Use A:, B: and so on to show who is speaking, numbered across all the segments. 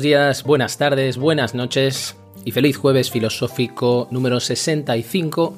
A: Días, buenas tardes, buenas noches y feliz jueves filosófico número 65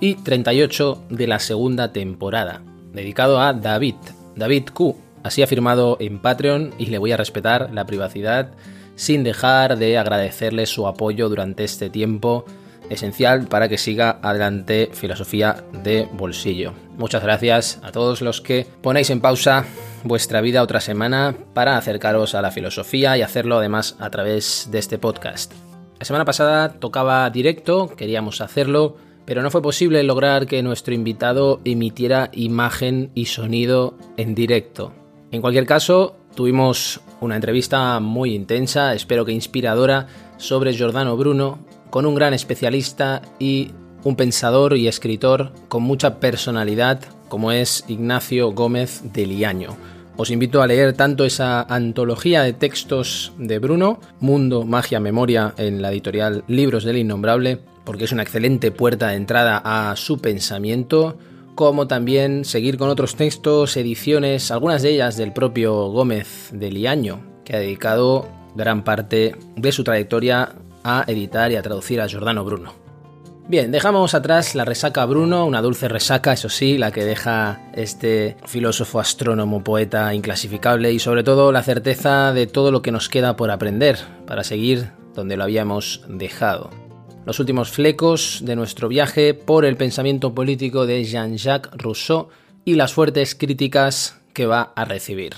A: y 38 de la segunda temporada, dedicado a David, David Q. Así ha firmado en Patreon y le voy a respetar la privacidad sin dejar de agradecerle su apoyo durante este tiempo esencial para que siga adelante filosofía de bolsillo. Muchas gracias a todos los que ponéis en pausa vuestra vida otra semana para acercaros a la filosofía y hacerlo además a través de este podcast. La semana pasada tocaba directo, queríamos hacerlo, pero no fue posible lograr que nuestro invitado emitiera imagen y sonido en directo. En cualquier caso, tuvimos una entrevista muy intensa, espero que inspiradora, sobre Giordano Bruno, con un gran especialista y un pensador y escritor con mucha personalidad como es Ignacio Gómez de Liaño. Os invito a leer tanto esa antología de textos de Bruno, Mundo, Magia, Memoria, en la editorial Libros del Innombrable, porque es una excelente puerta de entrada a su pensamiento, como también seguir con otros textos, ediciones, algunas de ellas del propio Gómez de Liaño, que ha dedicado gran parte de su trayectoria a editar y a traducir a Giordano Bruno. Bien, dejamos atrás la resaca Bruno, una dulce resaca, eso sí, la que deja este filósofo, astrónomo, poeta inclasificable y sobre todo la certeza de todo lo que nos queda por aprender para seguir donde lo habíamos dejado. Los últimos flecos de nuestro viaje por el pensamiento político de Jean-Jacques Rousseau y las fuertes críticas que va a recibir.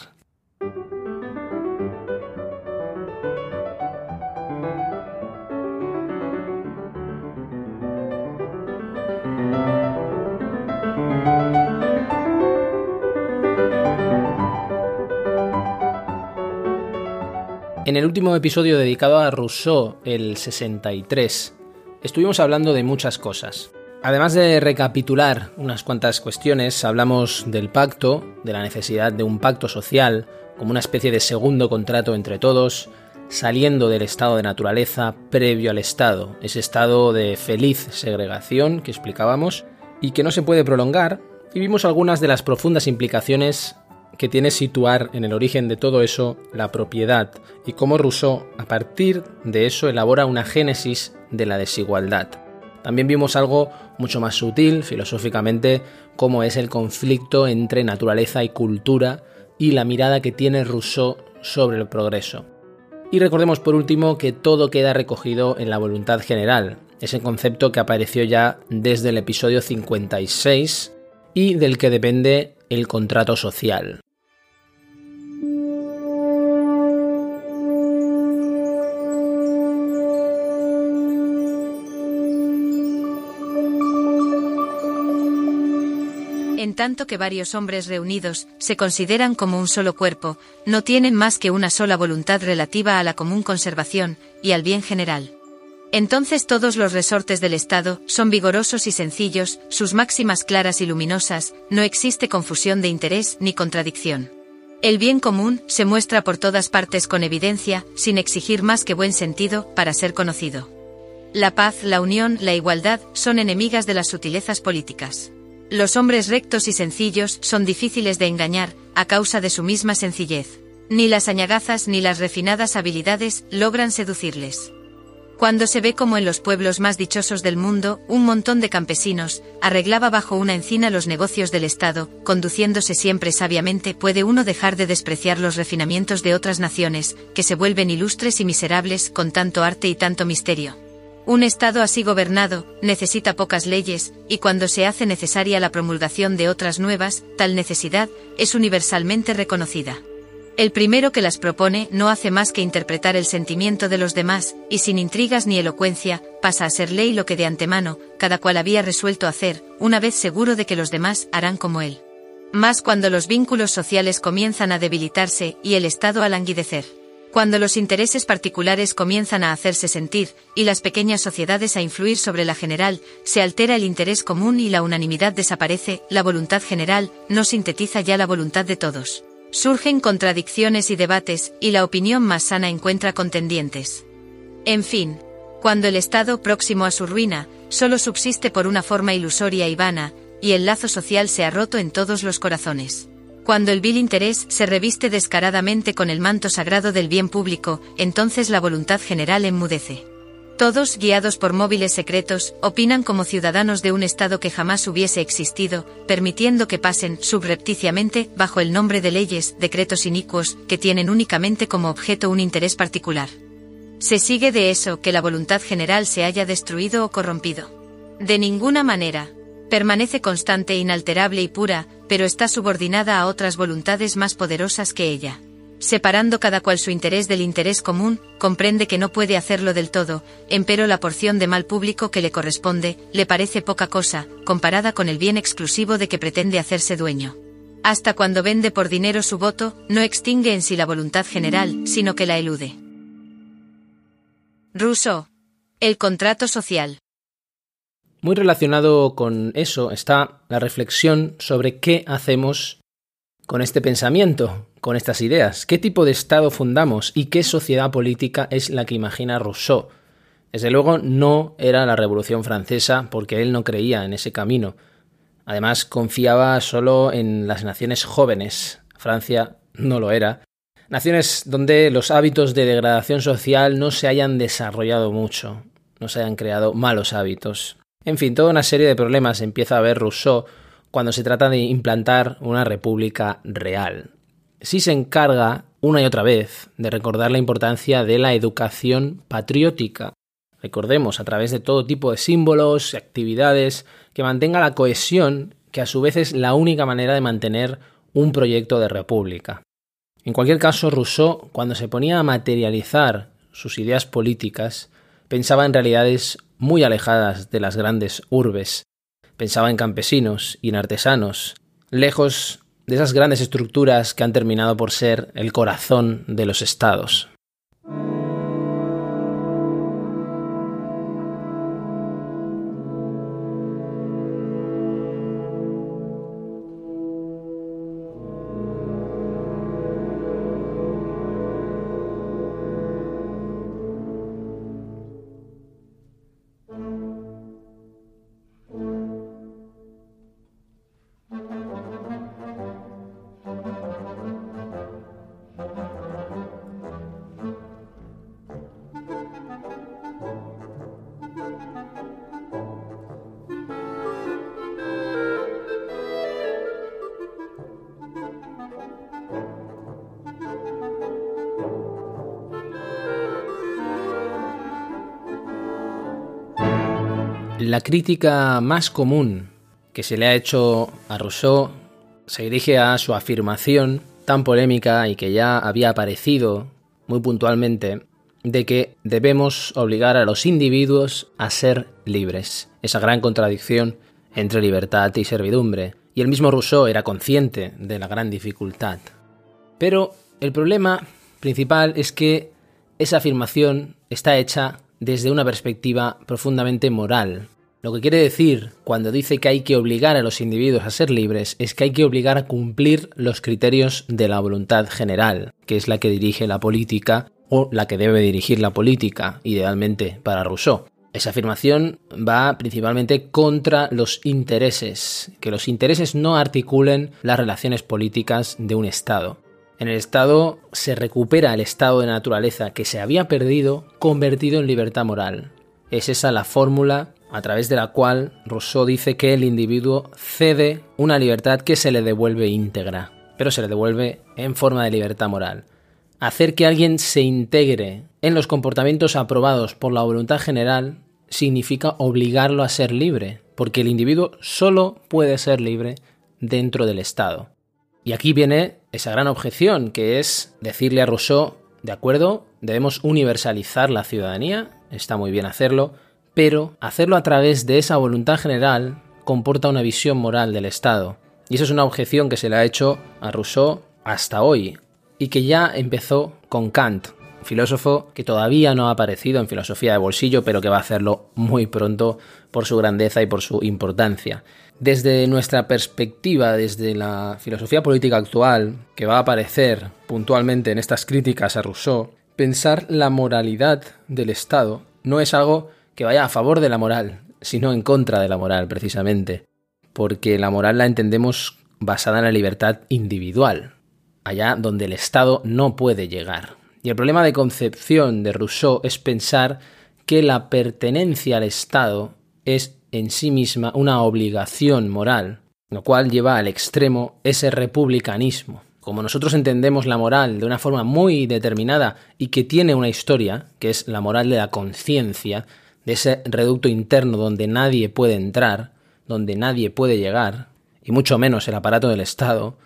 A: En el último episodio dedicado a Rousseau, el 63, estuvimos hablando de muchas cosas. Además de recapitular unas cuantas cuestiones, hablamos del pacto, de la necesidad de un pacto social, como una especie de segundo contrato entre todos, saliendo del estado de naturaleza previo al estado, ese estado de feliz segregación que explicábamos y que no se puede prolongar, y vimos algunas de las profundas implicaciones que tiene situar en el origen de todo eso la propiedad y cómo Rousseau a partir de eso elabora una génesis de la desigualdad. También vimos algo mucho más sutil filosóficamente como es el conflicto entre naturaleza y cultura y la mirada que tiene Rousseau sobre el progreso. Y recordemos por último que todo queda recogido en la voluntad general, ese concepto que apareció ya desde el episodio 56 y del que depende el contrato social.
B: en tanto que varios hombres reunidos se consideran como un solo cuerpo, no tienen más que una sola voluntad relativa a la común conservación y al bien general. Entonces todos los resortes del Estado son vigorosos y sencillos, sus máximas claras y luminosas, no existe confusión de interés ni contradicción. El bien común se muestra por todas partes con evidencia, sin exigir más que buen sentido, para ser conocido. La paz, la unión, la igualdad son enemigas de las sutilezas políticas. Los hombres rectos y sencillos son difíciles de engañar, a causa de su misma sencillez. Ni las añagazas ni las refinadas habilidades logran seducirles. Cuando se ve como en los pueblos más dichosos del mundo, un montón de campesinos, arreglaba bajo una encina los negocios del Estado, conduciéndose siempre sabiamente, puede uno dejar de despreciar los refinamientos de otras naciones, que se vuelven ilustres y miserables con tanto arte y tanto misterio. Un Estado así gobernado necesita pocas leyes, y cuando se hace necesaria la promulgación de otras nuevas, tal necesidad es universalmente reconocida. El primero que las propone no hace más que interpretar el sentimiento de los demás, y sin intrigas ni elocuencia, pasa a ser ley lo que de antemano, cada cual había resuelto hacer, una vez seguro de que los demás harán como él. Más cuando los vínculos sociales comienzan a debilitarse y el Estado a languidecer. Cuando los intereses particulares comienzan a hacerse sentir, y las pequeñas sociedades a influir sobre la general, se altera el interés común y la unanimidad desaparece, la voluntad general no sintetiza ya la voluntad de todos. Surgen contradicciones y debates, y la opinión más sana encuentra contendientes. En fin, cuando el Estado próximo a su ruina, solo subsiste por una forma ilusoria y vana, y el lazo social se ha roto en todos los corazones. Cuando el vil interés se reviste descaradamente con el manto sagrado del bien público, entonces la voluntad general enmudece. Todos, guiados por móviles secretos, opinan como ciudadanos de un Estado que jamás hubiese existido, permitiendo que pasen, subrepticiamente, bajo el nombre de leyes, decretos inicuos, que tienen únicamente como objeto un interés particular. Se sigue de eso que la voluntad general se haya destruido o corrompido. De ninguna manera, permanece constante, inalterable y pura, pero está subordinada a otras voluntades más poderosas que ella. Separando cada cual su interés del interés común, comprende que no puede hacerlo del todo, empero la porción de mal público que le corresponde, le parece poca cosa, comparada con el bien exclusivo de que pretende hacerse dueño. Hasta cuando vende por dinero su voto, no extingue en sí la voluntad general, sino que la elude. Rousseau. El contrato social.
A: Muy relacionado con eso está la reflexión sobre qué hacemos con este pensamiento, con estas ideas, qué tipo de Estado fundamos y qué sociedad política es la que imagina Rousseau. Desde luego no era la Revolución Francesa porque él no creía en ese camino. Además confiaba solo en las naciones jóvenes. Francia no lo era. Naciones donde los hábitos de degradación social no se hayan desarrollado mucho, no se hayan creado malos hábitos. En fin, toda una serie de problemas empieza a ver Rousseau cuando se trata de implantar una república real. Sí se encarga una y otra vez de recordar la importancia de la educación patriótica. Recordemos, a través de todo tipo de símbolos y actividades, que mantenga la cohesión, que a su vez es la única manera de mantener un proyecto de república. En cualquier caso, Rousseau, cuando se ponía a materializar sus ideas políticas, pensaba en realidades muy alejadas de las grandes urbes. Pensaba en campesinos y en artesanos, lejos de esas grandes estructuras que han terminado por ser el corazón de los estados. La crítica más común que se le ha hecho a Rousseau se dirige a su afirmación tan polémica y que ya había aparecido muy puntualmente de que debemos obligar a los individuos a ser libres. Esa gran contradicción entre libertad y servidumbre. Y el mismo Rousseau era consciente de la gran dificultad. Pero el problema principal es que esa afirmación está hecha desde una perspectiva profundamente moral. Lo que quiere decir cuando dice que hay que obligar a los individuos a ser libres es que hay que obligar a cumplir los criterios de la voluntad general, que es la que dirige la política o la que debe dirigir la política, idealmente para Rousseau. Esa afirmación va principalmente contra los intereses, que los intereses no articulen las relaciones políticas de un Estado. En el Estado se recupera el estado de naturaleza que se había perdido convertido en libertad moral. Es esa la fórmula a través de la cual Rousseau dice que el individuo cede una libertad que se le devuelve íntegra, pero se le devuelve en forma de libertad moral. Hacer que alguien se integre en los comportamientos aprobados por la voluntad general significa obligarlo a ser libre, porque el individuo solo puede ser libre dentro del Estado. Y aquí viene esa gran objeción, que es decirle a Rousseau, de acuerdo, debemos universalizar la ciudadanía, está muy bien hacerlo, pero hacerlo a través de esa voluntad general comporta una visión moral del Estado. Y eso es una objeción que se le ha hecho a Rousseau hasta hoy y que ya empezó con Kant, filósofo que todavía no ha aparecido en filosofía de bolsillo, pero que va a hacerlo muy pronto por su grandeza y por su importancia. Desde nuestra perspectiva, desde la filosofía política actual, que va a aparecer puntualmente en estas críticas a Rousseau, pensar la moralidad del Estado no es algo que vaya a favor de la moral, sino en contra de la moral, precisamente, porque la moral la entendemos basada en la libertad individual, allá donde el Estado no puede llegar. Y el problema de concepción de Rousseau es pensar que la pertenencia al Estado es en sí misma una obligación moral, lo cual lleva al extremo ese republicanismo. Como nosotros entendemos la moral de una forma muy determinada y que tiene una historia, que es la moral de la conciencia, de ese reducto interno donde nadie puede entrar, donde nadie puede llegar, y mucho menos el aparato del Estado,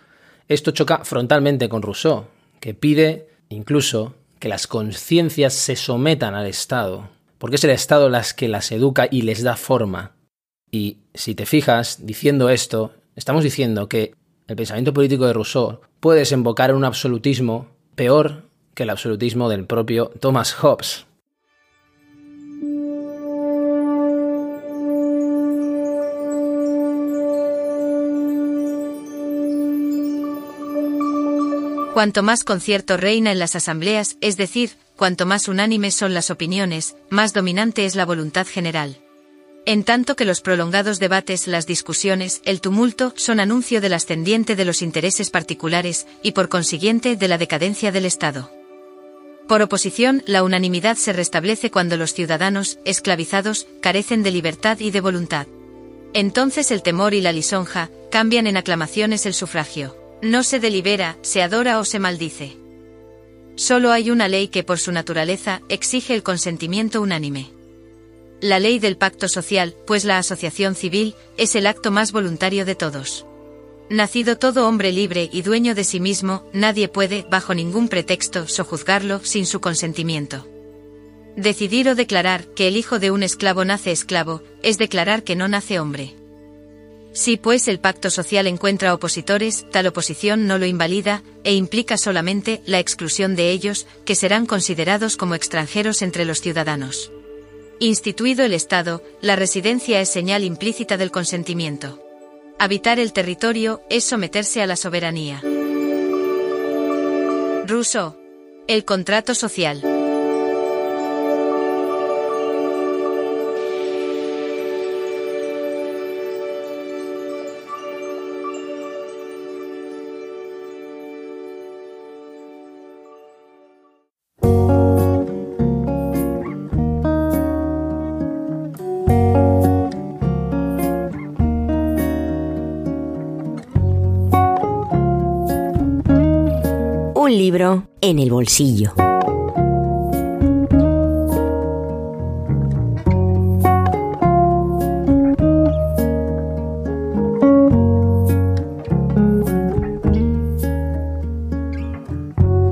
A: esto choca frontalmente con Rousseau, que pide incluso que las conciencias se sometan al Estado, porque es el Estado las que las educa y les da forma. Y si te fijas, diciendo esto, estamos diciendo que el pensamiento político de Rousseau puede desembocar en un absolutismo peor que el absolutismo del propio Thomas Hobbes.
B: Cuanto más concierto reina en las asambleas, es decir, cuanto más unánimes son las opiniones, más dominante es la voluntad general. En tanto que los prolongados debates, las discusiones, el tumulto, son anuncio del ascendiente de los intereses particulares, y por consiguiente de la decadencia del Estado. Por oposición, la unanimidad se restablece cuando los ciudadanos, esclavizados, carecen de libertad y de voluntad. Entonces el temor y la lisonja, cambian en aclamaciones el sufragio. No se delibera, se adora o se maldice. Solo hay una ley que por su naturaleza exige el consentimiento unánime. La ley del pacto social, pues la asociación civil, es el acto más voluntario de todos. Nacido todo hombre libre y dueño de sí mismo, nadie puede, bajo ningún pretexto, sojuzgarlo sin su consentimiento. Decidir o declarar que el hijo de un esclavo nace esclavo, es declarar que no nace hombre. Si pues el pacto social encuentra opositores, tal oposición no lo invalida, e implica solamente la exclusión de ellos, que serán considerados como extranjeros entre los ciudadanos. Instituido el Estado, la residencia es señal implícita del consentimiento. Habitar el territorio es someterse a la soberanía. Rousseau. El contrato social.
C: Libro en el bolsillo.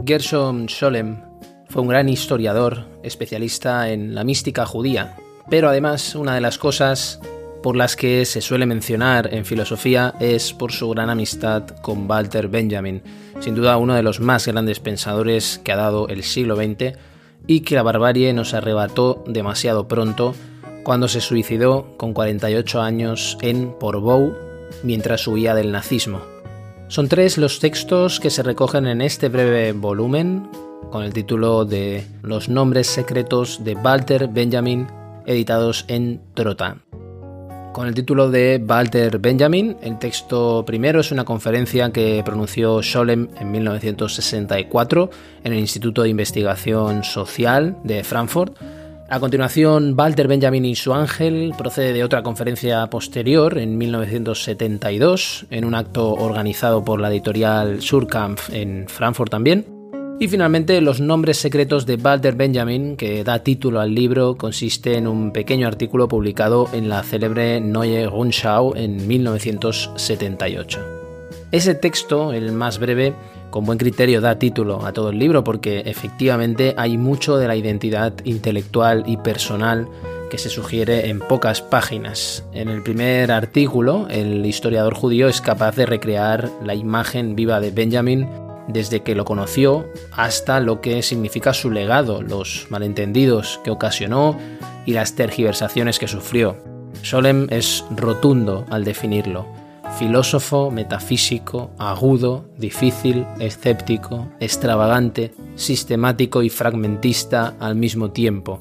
A: Gershom Scholem fue un gran historiador, especialista en la mística judía, pero además una de las cosas por las que se suele mencionar en filosofía es por su gran amistad con Walter Benjamin, sin duda uno de los más grandes pensadores que ha dado el siglo XX y que la barbarie nos arrebató demasiado pronto cuando se suicidó con 48 años en Portbou mientras huía del nazismo. Son tres los textos que se recogen en este breve volumen con el título de Los nombres secretos de Walter Benjamin editados en Trota con el título de Walter Benjamin. El texto primero es una conferencia que pronunció Scholem en 1964 en el Instituto de Investigación Social de Frankfurt. A continuación, Walter Benjamin y su ángel procede de otra conferencia posterior en 1972 en un acto organizado por la editorial Surkampf en Frankfurt también. Y finalmente, los nombres secretos de Walter Benjamin, que da título al libro, consiste en un pequeño artículo publicado en la célebre Neue Rundschau en 1978. Ese texto, el más breve, con buen criterio da título a todo el libro porque efectivamente hay mucho de la identidad intelectual y personal que se sugiere en pocas páginas. En el primer artículo, el historiador judío es capaz de recrear la imagen viva de Benjamin desde que lo conoció hasta lo que significa su legado, los malentendidos que ocasionó y las tergiversaciones que sufrió. Solem es rotundo al definirlo. Filósofo, metafísico, agudo, difícil, escéptico, extravagante, sistemático y fragmentista al mismo tiempo.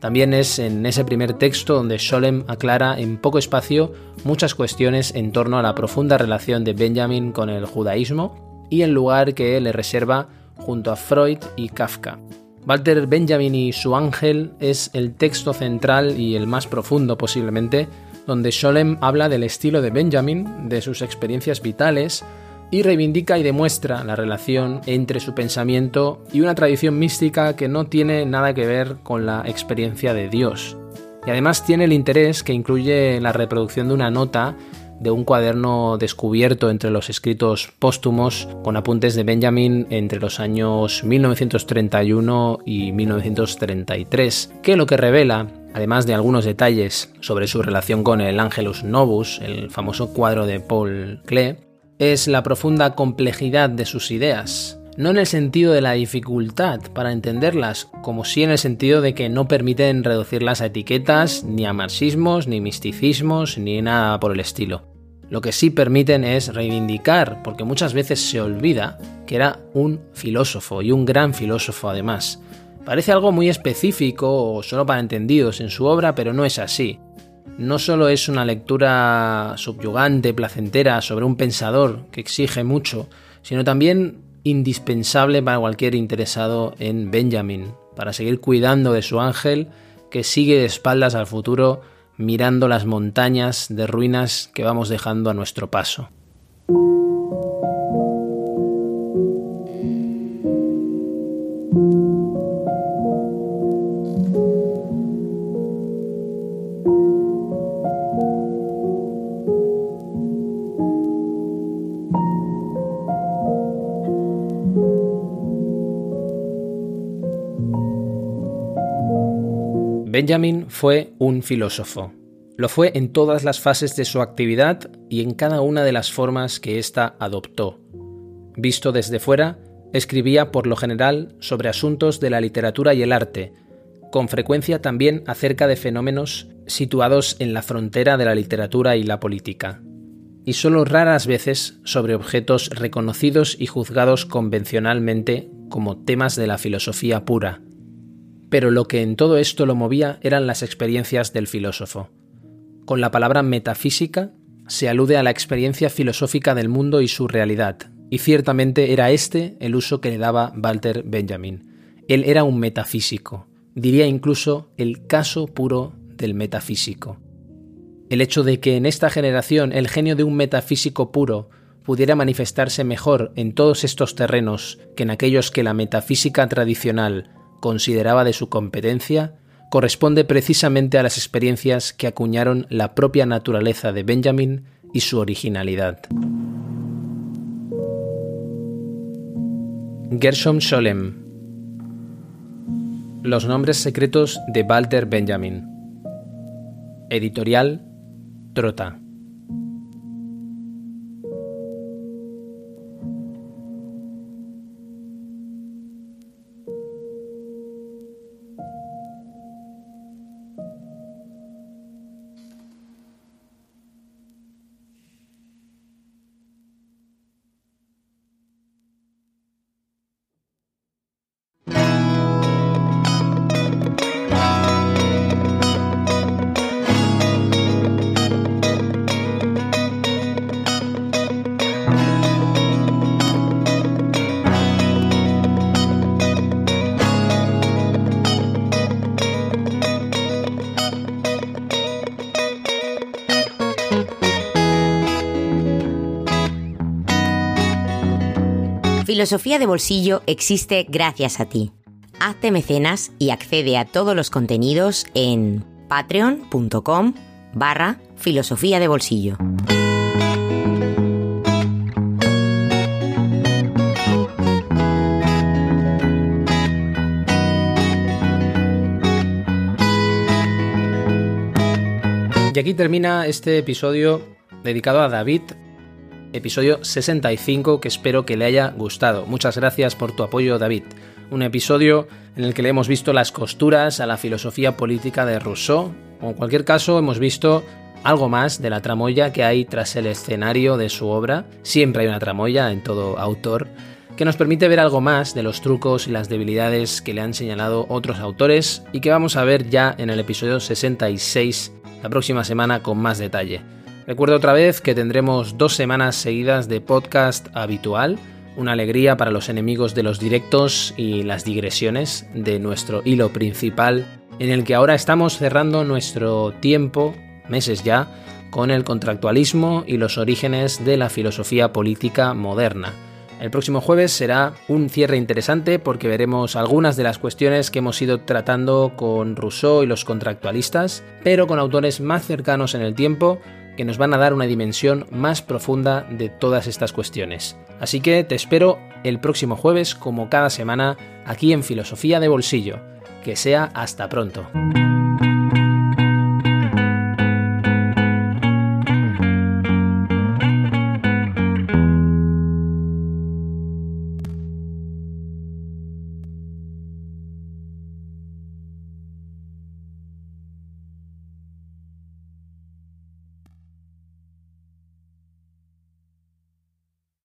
A: También es en ese primer texto donde Solem aclara en poco espacio muchas cuestiones en torno a la profunda relación de Benjamin con el judaísmo y el lugar que le reserva junto a Freud y Kafka. Walter Benjamin y su ángel es el texto central y el más profundo posiblemente, donde Scholem habla del estilo de Benjamin, de sus experiencias vitales, y reivindica y demuestra la relación entre su pensamiento y una tradición mística que no tiene nada que ver con la experiencia de Dios. Y además tiene el interés que incluye la reproducción de una nota de un cuaderno descubierto entre los escritos póstumos con apuntes de Benjamin entre los años 1931 y 1933, que lo que revela, además de algunos detalles sobre su relación con el Angelus Novus, el famoso cuadro de Paul Klee, es la profunda complejidad de sus ideas, no en el sentido de la dificultad para entenderlas, como sí en el sentido de que no permiten reducirlas a etiquetas, ni a marxismos, ni misticismos, ni nada por el estilo. Lo que sí permiten es reivindicar, porque muchas veces se olvida que era un filósofo y un gran filósofo además. Parece algo muy específico o solo para entendidos en su obra, pero no es así. No solo es una lectura subyugante, placentera sobre un pensador que exige mucho, sino también indispensable para cualquier interesado en Benjamin, para seguir cuidando de su ángel que sigue de espaldas al futuro mirando las montañas de ruinas que vamos dejando a nuestro paso. Benjamin fue un filósofo. Lo fue en todas las fases de su actividad y en cada una de las formas que ésta adoptó. Visto desde fuera, escribía por lo general sobre asuntos de la literatura y el arte, con frecuencia también acerca de fenómenos situados en la frontera de la literatura y la política, y solo raras veces sobre objetos reconocidos y juzgados convencionalmente como temas de la filosofía pura, pero lo que en todo esto lo movía eran las experiencias del filósofo. Con la palabra metafísica se alude a la experiencia filosófica del mundo y su realidad, y ciertamente era este el uso que le daba Walter Benjamin. Él era un metafísico, diría incluso el caso puro del metafísico. El hecho de que en esta generación el genio de un metafísico puro pudiera manifestarse mejor en todos estos terrenos que en aquellos que la metafísica tradicional consideraba de su competencia corresponde precisamente a las experiencias que acuñaron la propia naturaleza de Benjamin y su originalidad. Gershom Scholem. Los nombres secretos de Walter Benjamin. Editorial Trota
C: Filosofía de Bolsillo existe gracias a ti. Hazte mecenas y accede a todos los contenidos en patreon.com barra filosofía de bolsillo.
A: aquí termina este episodio dedicado a David, episodio 65 que espero que le haya gustado. Muchas gracias por tu apoyo David. Un episodio en el que le hemos visto las costuras a la filosofía política de Rousseau, en cualquier caso hemos visto algo más de la tramoya que hay tras el escenario de su obra. Siempre hay una tramoya en todo autor que nos permite ver algo más de los trucos y las debilidades que le han señalado otros autores y que vamos a ver ya en el episodio 66 la próxima semana con más detalle. Recuerdo otra vez que tendremos dos semanas seguidas de podcast habitual, una alegría para los enemigos de los directos y las digresiones de nuestro hilo principal, en el que ahora estamos cerrando nuestro tiempo, meses ya, con el contractualismo y los orígenes de la filosofía política moderna. El próximo jueves será un cierre interesante porque veremos algunas de las cuestiones que hemos ido tratando con Rousseau y los contractualistas, pero con autores más cercanos en el tiempo que nos van a dar una dimensión más profunda de todas estas cuestiones. Así que te espero el próximo jueves como cada semana aquí en Filosofía de Bolsillo. Que sea hasta pronto.